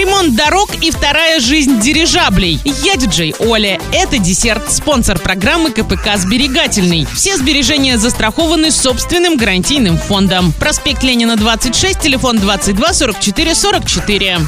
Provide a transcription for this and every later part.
ремонт дорог и вторая жизнь дирижаблей. Я диджей Оля. Это десерт, спонсор программы КПК «Сберегательный». Все сбережения застрахованы собственным гарантийным фондом. Проспект Ленина, 26, телефон 22 44 44.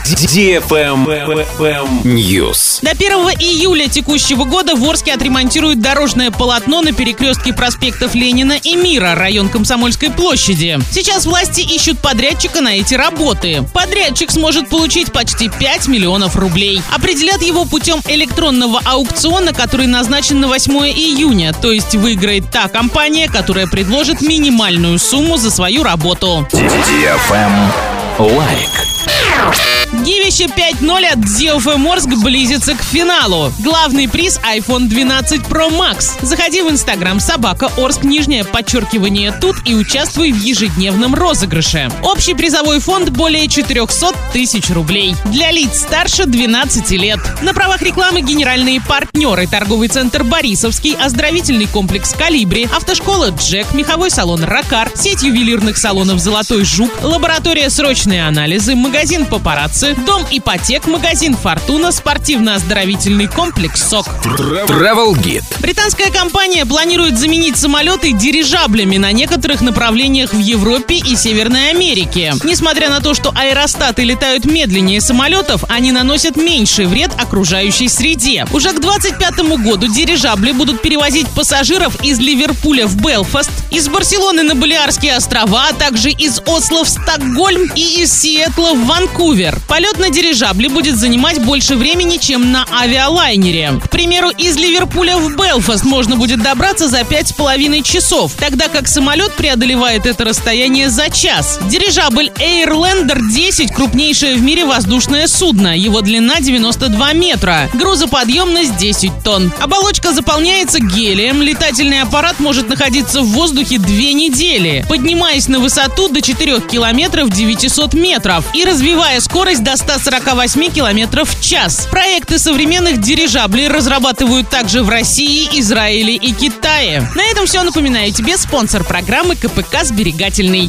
News. До 1 июля текущего года в Орске отремонтируют дорожное полотно на перекрестке проспектов Ленина и Мира, район Комсомольской площади. Сейчас власти ищут подрядчика на эти работы. Подрядчик сможет получить почти 5 миллионов рублей. Определят его путем электронного аукциона, который назначен на 8 июня. То есть выиграет та компания, которая предложит минимальную сумму за свою работу. Лайк. Гивище 5.0 от DFM Орск близится к финалу. Главный приз iPhone 12 Pro Max. Заходи в Инстаграм собака Орск нижнее подчеркивание тут и участвуй в ежедневном розыгрыше. Общий призовой фонд более 400 тысяч рублей. Для лиц старше 12 лет. На правах рекламы генеральные партнеры торговый центр Борисовский, оздоровительный комплекс Колибри, автошкола Джек, меховой салон Ракар, сеть ювелирных салонов Золотой Жук, лаборатория срочные анализы, магазин Папарацци, дом ипотек, магазин Фортуна, спортивно-оздоровительный комплекс СОК. Travel Guide. Британская компания планирует заменить самолеты дирижаблями на некоторых направлениях в Европе и Северной Америке. Несмотря на то, что аэростаты летают медленнее самолетов, они наносят меньший вред окружающей среде. Уже к 2025 году дирижабли будут перевозить пассажиров из Ливерпуля в Белфаст, из Барселоны на Балиарские острова, а также из Осло в Стокгольм и из Сиэтла в Ванкувер. Полет на дирижабле будет занимать больше времени, чем на авиалайнере. К примеру, из Ливерпуля в Белфаст можно будет добраться за пять с половиной часов, тогда как самолет преодолевает это расстояние за час. Дирижабль Airlander 10 – крупнейшее в мире воздушное судно. Его длина 92 метра. Грузоподъемность 10 тонн. Оболочка заполняется гелием. Летательный аппарат может находиться в воздухе две недели, поднимаясь на высоту до 4 километров 900 метров и развивая скорость до 148 километров в час. Проекты современных дирижаблей разрабатывают также в России, Израиле и Китае. На этом все. Напоминаю тебе спонсор программы КПК «Сберегательный».